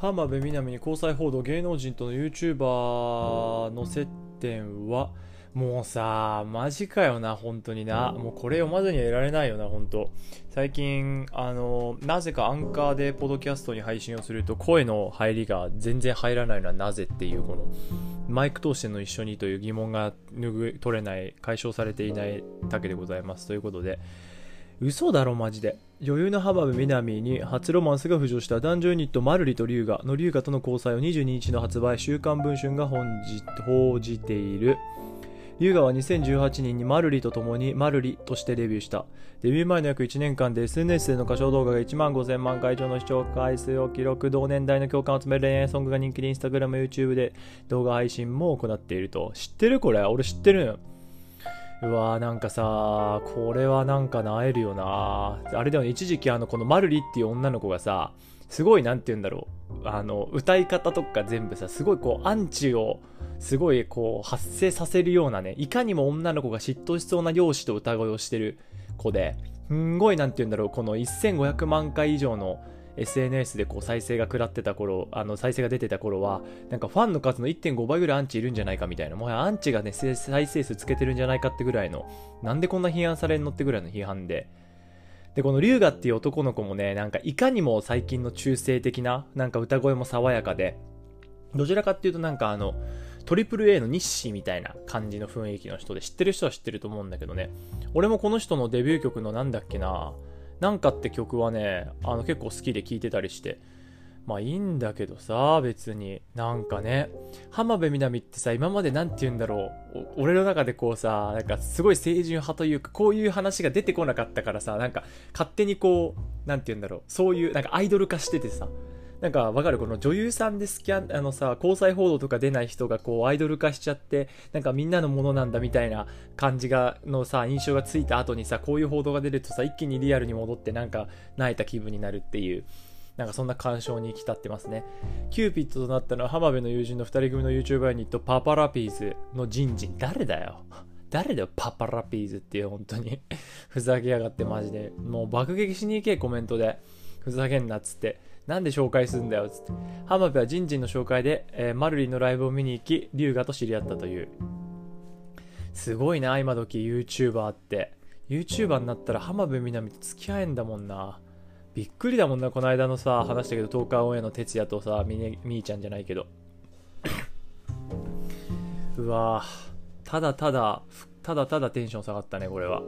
浜辺美波に交際報道芸能人との YouTuber の接点はもうさマジかよな本当にな。もうこれ読まずにはいられないよな本当。最近あのなぜかアンカーでポドキャストに配信をすると声の入りが全然入らないのはなぜっていうこのマイク通しての一緒にという疑問が拭い取れない解消されていないだけでございます。ということで嘘だろマジで。女優の浜辺美波に初ロマンスが浮上した男女ユニットマルリと龍河の龍河との交際を22日の発売週刊文春が本日報じている。龍河は2018年にマルリと共にマルリとしてデビューした。デビュー前の約1年間で SNS での歌唱動画が1万5000万回以上の視聴回数を記録同年代の共感を集める恋愛ソングが人気で Instagram、YouTube で動画配信も行っていると。知ってる？これ。俺知ってるうわーなんかさこれはなんかなえるよな。あれでも一時期あのこのマルリっていう女の子がさすごいなんて言うんだろう。あの歌い方とか全部さすごいこうアンチをすごいこう発生させるようなねいかにも女の子が嫉妬しそうな容姿と歌声をしてる子ですんごいなんて言うんだろう。この1500万回以上の SNS でこう再生が食らってた頃、あの再生が出てた頃は、なんかファンの数の1.5倍ぐらいアンチいるんじゃないかみたいな、もはやアンチがね、再生数つけてるんじゃないかってぐらいの、なんでこんな批判されんのってぐらいの批判で、で、この龍河っていう男の子もね、なんかいかにも最近の中性的な、なんか歌声も爽やかで、どちらかっていうとなんかあの、トリプル A の日誌みたいな感じの雰囲気の人で知ってる人は知ってると思うんだけどね。俺もこの人のデビュー曲のなんだっけな、なんかって曲はね、あの結構好きで聴いてたりして、まあいいんだけどさ、別に。なんかね、浜辺美波ってさ、今まで何て言うんだろう。俺の中でこうさ、なんかすごい清純派というか、こういう話が出てこなかったからさ、なんか勝手にこう、何て言うんだろう。そういう、なんかアイドル化しててさ、なんかわかる？この女優さんでスキャン、あのさ、交際報道とか出ない人がこうアイドル化しちゃって、なんかみんなのものなんだみたいな感じが、のさ、印象がついた後にさ、こういう報道が出るとさ、一気にリアルに戻ってなんか萎えた気分になるっていう、なんかそんな感傷に浸ってますね。キューピッドとなったのは浜辺の友人の2人組の YouTuber ユニットパパラピーズのジンジン。誰だよ？誰だよ、パパラピーズっていう、本当にふざけやがってマジで。もう爆撃しに行け、コメントで。ふざけんなっつって。なんで紹介するんだよつって。浜辺はジンジンの紹介で、えー、マルリンのライブを見に行き、龍河と知り合ったという。すごいな、今時 YouTuber って。YouTuber になったら浜辺美波と付き合えんだもんな。びっくりだもんな、この間のさ、話したけど、東海オンエアの哲也とさ、みね、みーちゃんじゃないけど。うわただただ、ただただテンション下がったね、これは。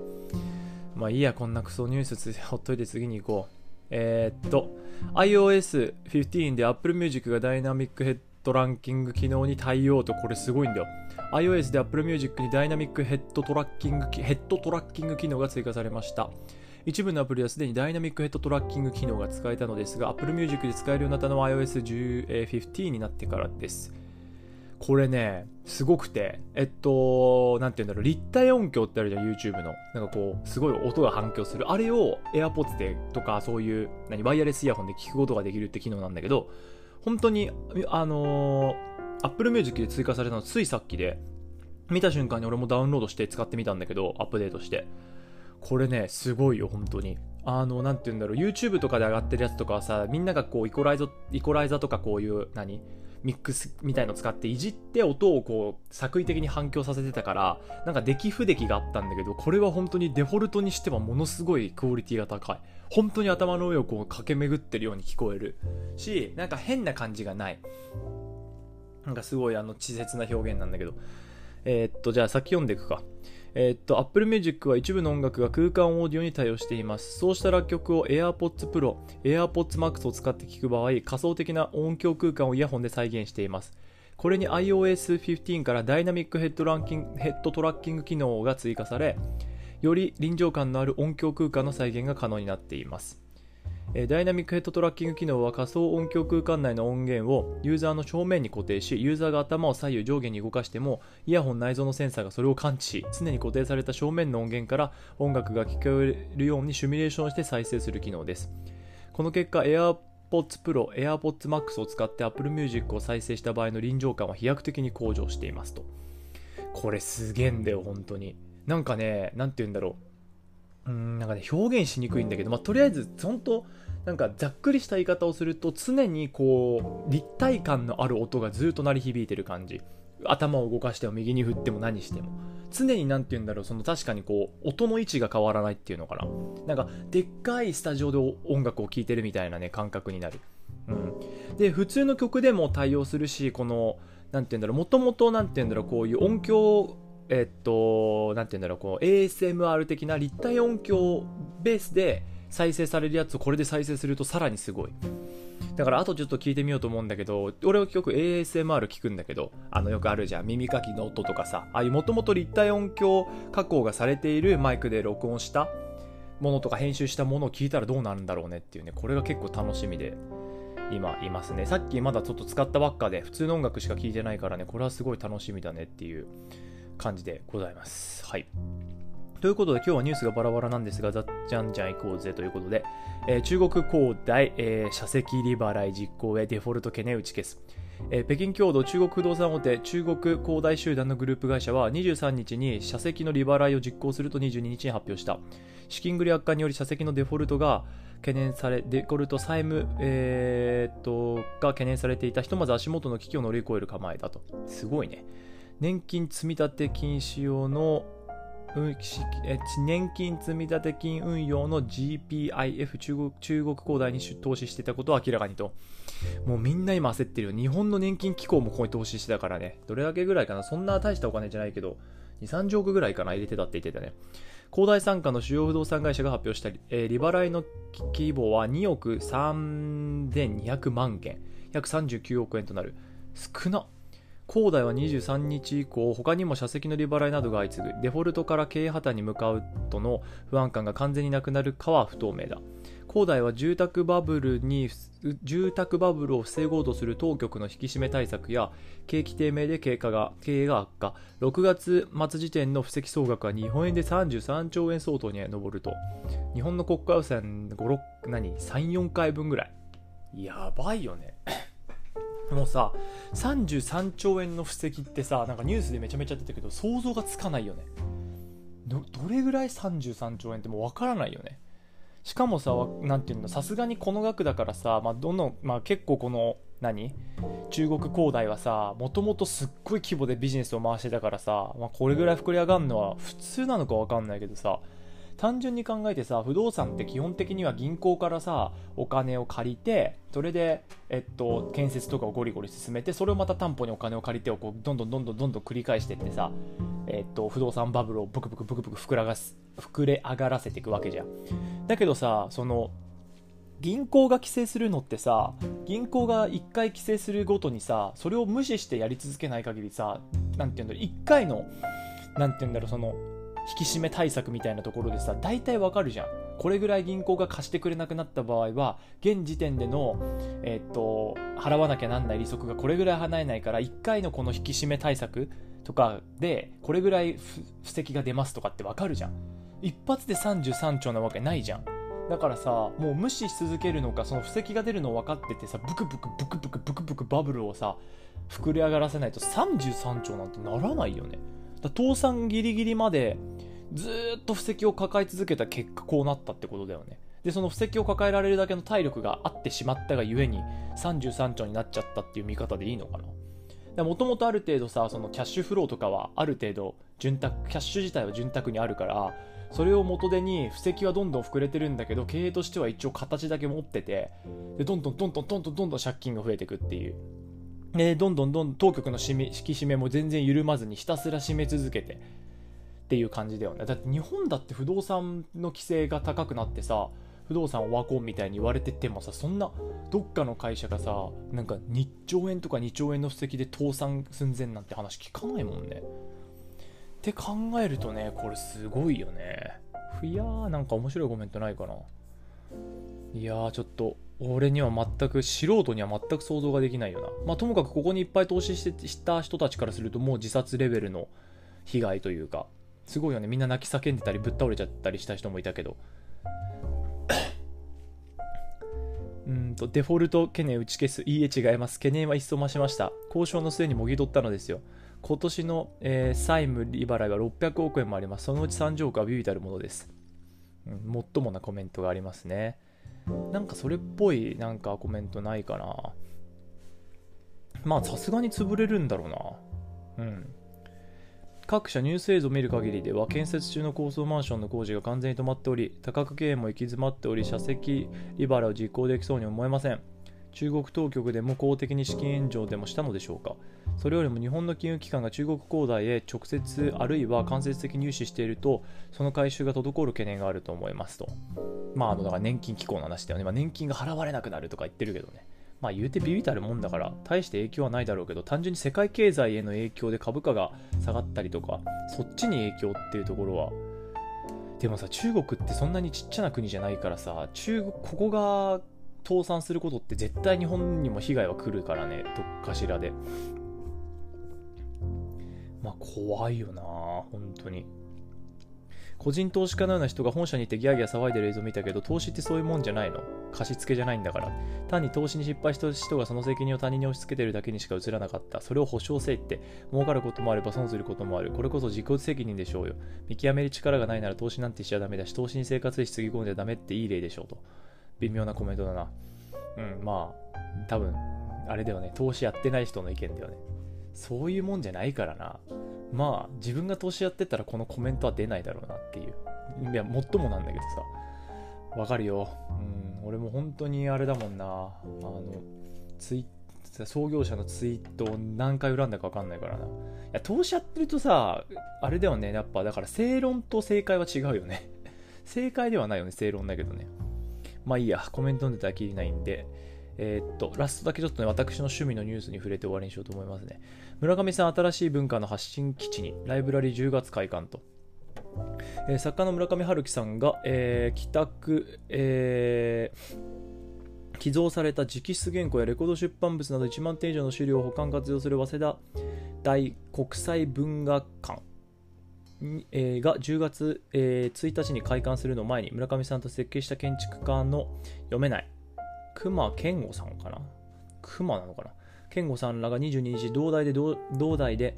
まあいいや、こんなクソニュースほっといて次に行こう。えー、っと、iOS15 で Apple Music がダイナミックヘッドランキング機能に対応と、これすごいんだよ。iOS で Apple Music にダイナミックヘッドトラッキング、ヘッドトラッキング機能が追加されました。一部のアプリはすでにダイナミックヘッドトラッキング機能が使えたのですが、Apple Music で使えるようになったのは iOS15 になってからです。これね、すごくて、えっと、なんて言うんだろう、立体音響ってあるじゃん、YouTube の。なんかこう、すごい音が反響する。あれを AirPods でとか、そういう、何、ワイヤレスイヤホンで聞くことができるって機能なんだけど、本当に、あのー、Apple Music で追加されたのついさっきで、見た瞬間に俺もダウンロードして使ってみたんだけど、アップデートして。これね、すごいよ、本当に。あの、なんて言うんだろう、YouTube とかで上がってるやつとかはさ、みんながこう、イコライザ、イコライザとかこういう、何ミックスみたいの使っていじって音をこう作為的に反響させてたからなんか出来不出来があったんだけどこれは本当にデフォルトにしてはものすごいクオリティが高い。本当に頭の上をこう駆け巡ってるように聞こえるしなんか変な感じがない。なんかすごいあの稚拙な表現なんだけど。えー、っとじゃあ先読んでいくか。えー、っと、Apple Music は一部の音楽が空間オーディオに対応しています。そうした楽曲を AirPods Pro、AirPods Max を使って聴く場合、仮想的な音響空間をイヤホンで再現しています。これに iOS15 からダイナミックヘッドランキングヘッドトラッキング機能が追加され、より臨場感のある音響空間の再現が可能になっています。ダイナミックヘッドトラッキング機能は仮想音響空間内の音源をユーザーの正面に固定し、ユーザーが頭を左右上下に動かしても、イヤホン内蔵のセンサーがそれを感知し、常に固定された正面の音源から音楽が聴こえるようにシミュレーションして再生する機能です。この結果、AirPods Pro、AirPods Max を使って Apple Music を再生した場合の臨場感は飛躍的に向上していますと。これすげえんだよ、本当に。なんかね、なんて言うんだろう。うんなんかかね表現しにくいんだけど、まあ、とりあえず本当なんかざっくりした言い方をすると常にこう立体感のある音がずっと鳴り響いてる感じ。頭を動かしても右に振っても何しても。常に何て言うんだろうその確かにこう音の位置が変わらないっていうのかな。なんかでっかいスタジオで音楽を聴いてるみたいなね感覚になる、うん、で普通の曲でも対応するしこの何て言うんだろうもともと何て言うんだろうこういう音響えっと何て言うんだろうこう ASMR 的な立体音響ベースで再生されるやつをこれで再生するとさらにすごい。だからあとちょっと聞いてみようと思うんだけど俺はよく ASMR 聞くんだけどあのよくあるじゃん。耳かきの音とかさ。ああいうもともと立体音響加工がされているマイクで録音したものとか編集したものを聞いたらどうなるんだろうねっていうね。これが結構楽しみで今いますね。さっきまだちょっと使ったばっかで普通の音楽しか聴いてないからね。これはすごい楽しみだねっていう。感じでございます。はい。ということで今日はニュースがバラバラなんですが、ざっじゃんじゃん行こうぜということで、えー、中国恒大、えー、社席利払い実行へデフォルト懸念打ち消す。えー、北京共同中国不動産大手中国恒大集団のグループ会社は23日に社席の利払いを実行すると22日に発表した。資金繰り悪化により社席のデフォルトが懸念されデフォルト債務、えー、っとが懸念されていたひとまず足元の危機を乗り越える構えだと。すごいね。年金積立金使用の年金積立金運用の GPIF 中国中国恒大に投資してたことを明らかにと。もうみんな今焦ってるよ。日本の年金機構もここに投資してたからね。どれだけぐらいかなそんな大したお金じゃないけど、2、30億ぐらいかな入れてたって言ってたね。恒大傘下の主要不動産会社が発表した、えー、利払いの規模は2億3200万件、約39億円となる。少なっ。恒大は23日以降、他にも社席の利払いなどが相次ぐ、デフォルトから経営破綻に向かうとの不安感が完全になくなるかは不透明だ。恒大は住宅バブルに住宅バブルを防ごうとする当局の引き締め対策や景気低迷で経過が経営が悪化。6月末時点の不積総額は日本円で33兆円相当に上ると。日本の国家予算何？34回分ぐらい。やばいよね。もうさ33兆円の布石ってさなんかニュースでめちゃめちゃ出たけど想像がつかないよね。どれぐらい33兆円ってもう分からないよね。しかもさ何ていうのさすがにこの額だからさ、まあ、どの、まあ、結構この何？中国恒大はさもともとすっごい規模でビジネスを回してたからさ、まあ、これぐらい膨れ上がるのは普通なのか分かんないけどさ単純に考えてさ不動産って基本的には銀行からさお金を借りてそれで、えっと、建設とかをゴリゴリ進めてそれをまた担保にお金を借りてをこうどんどんどんどんどんどん繰り返してってさ、えっと、不動産バブルをブクブクブクブク膨らがす膨れ上がらせていくわけじゃん。だけどさその銀行が規制するのってさ銀行が1回規制するごとにさそれを無視してやり続けない限りさ何て言うんだろう1回の何て言うんだろうその引き締め対策みたいなところでさ大体わかるじゃん。これぐらい銀行が貸してくれなくなった場合は現時点での、えー、っと払わなきゃなんない利息がこれぐらい払えないから1回のこの引き締め対策とかでこれぐらい布石が出ますとかってわかるじゃん。一発で33兆なわけないじゃん。だからさもう無視し続けるのかその布石が出るの分かっててさブクブクブクブクブクブクバブルをさ膨れ上がらせないと33兆なんてならないよね。倒産ギリギリまでずっと布石を抱え続けた結果こうなったってことだよね。でその布石を抱えられるだけの体力があってしまったがゆえに33兆になっちゃったっていう見方でいいのかな。もともとある程度さそのキャッシュフローとかはある程度潤沢キャッシュ自体は潤沢にあるからそれを元手に布石はどんどん膨れてるんだけど経営としては一応形だけ持っててでどんどんどんどんどんどんどん借金が増えていくっていう。でどんどんどん当局の締め引き締めも全然緩まずにひたすら締め続けてっていう感じだよね。だって日本だって不動産の規制が高くなってさ不動産をワコンみたいに言われててもさそんなどっかの会社がさなんか2兆円とか2兆円の布石で倒産寸前なんて話聞かないもんね。って考えるとねこれすごいよね。いやーなんか面白いコメントないかな。いやーちょっと俺には全く素人には全く想像ができないよな。まあ、ともかくここにいっぱい投資してした人たちからするともう自殺レベルの被害というか、すごいよね。みんな泣き叫んでたりぶっ倒れちゃったりした人もいたけど。うんと、デフォルト懸念打ち消す。いいえ違います。懸念は一層増しました。交渉の末にもぎ取ったのですよ。今年の、えー、債務利払いは600億円もあります。そのうち30億はビビたるものです。うん、もっともなコメントがありますね。なんかそれっぽいなんかコメントないかな。まあさすがに潰れるんだろうな。うん。各社ニュース映像を見る限りでは建設中の高層マンションの工事が完全に止まっており多角経営も行き詰まっており社席利払を実行できそうに思えません中国当局でも公的に資金援助でもしたのでしょうか？それよりも日本の金融機関が中国恒大へ直接あるいは間接的に融資しているとその回収が滞る懸念があると思いますと。まああのだから年金機構の話だよね、まあ、年金が払われなくなるとか言ってるけどね。まあ言うてビビたるもんだから大して影響はないだろうけど単純に世界経済への影響で株価が下がったりとかそっちに影響っていうところは。でもさ中国ってそんなにちっちゃな国じゃないからさ中国ここが倒産することって絶対日本にも被害は来るからねどっかしらでまあ怖いよな本当に個人投資家のような人が本社に行ってギャーギャー騒いでる映像見たけど、投資ってそういうもんじゃないの？貸し付けじゃないんだから。単に投資に失敗した人がその責任を他人に押し付けてるだけにしか映らなかった。それを保証せいって、儲かることもあれば損することもある。これこそ自己責任でしょうよ。見極める力がないなら投資なんてしちゃダメだし、投資に生活費つぎ込んじゃダメっていい例でしょうと。微妙なコメントだな。うん、まあ、多分、あれだよね。投資やってない人の意見だよね。そういうもんじゃないからな。まあ、自分が投資やってたらこのコメントは出ないだろうなっていう。いや、もっともなんだけどさ。わかるよ。うん、俺も本当にあれだもんな。あの、ツイ創業者のツイートを何回恨んだか分かんないからな。いや、投資やってるとさ、あれだよね。やっぱ、だから正論と正解は違うよね。正解ではないよね、正論だけどね。まあいいや、コメント読んでたらきりないんで、えー、っと、ラストだけちょっとね、私の趣味のニュースに触れて終わりにしようと思いますね。村上さん、新しい文化の発信基地に、ライブラリー10月開館と。えー、作家の村上春樹さんが、えー、帰宅、えー、寄贈された直筆原稿やレコード出版物など1万点以上の資料を保管活用する早稲田大国際文学館えー、が10月、えー、1日に開館するの前に村上さんと設計した建築家の読めない熊健吾さんかな？熊なのかな？健吾さんらが22日、同大で、同大で、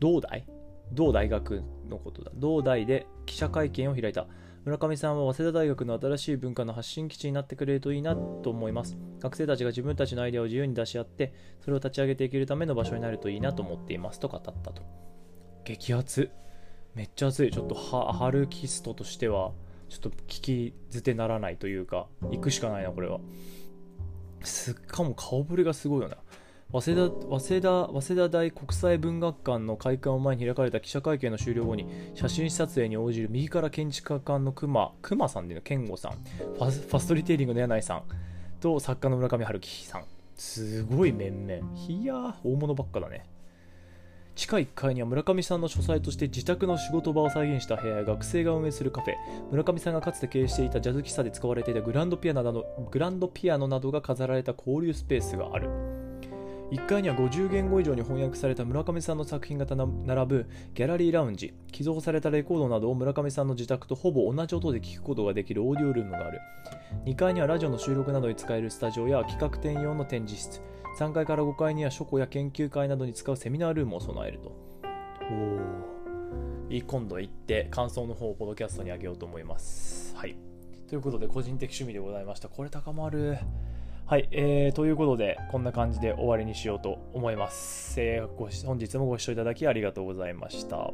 同大同大学のことだ。同大で記者会見を開いた。村上さんは早稲田大学の新しい文化の発信基地になってくれるといいなと思います。学生たちが自分たちのアイデアを自由に出し合って、それを立ち上げていけるための場所になるといいなと思っていますと語ったと。激アツ。めっちゃ熱い。ちょっとハルキストとしては、ちょっと聞き捨てならないというか、行くしかないな、これは。すっかも顔ぶれがすごいよな。早稲田早稲田早稲田大国際文学館の開館を前に開かれた記者会見の終了後に写真撮影に応じる右から建築家官の熊熊さんでの健吾さんファファストリテイリングの柳井さんと作家の村上春樹さんすごい面々いやー大物ばっかだね地下1階には村上さんの書斎として自宅の仕事場を再現した部屋や学生が運営するカフェ。村上さんがかつて経営していたジャズ喫茶で使われていたグランドピアノなどグランドピアノなどが飾られた交流スペースがある。1階には50言語以上に翻訳された村上さんの作品が並ぶギャラリーラウンジ寄贈されたレコードなどを村上さんの自宅とほぼ同じ音で聴くことができるオーディオルームがある。2階にはラジオの収録などに使えるスタジオや企画展用の展示室。3階から5階には書庫や研究会などに使うセミナールームを備えると。おお今度行って感想の方をポドキャストにあげようと思います。はい。ということで個人的趣味でございました。これ高まる。はい、えー、ということで、こんな感じで終わりにしようと思います。えー、ご本日もご視聴いただきありがとうございました。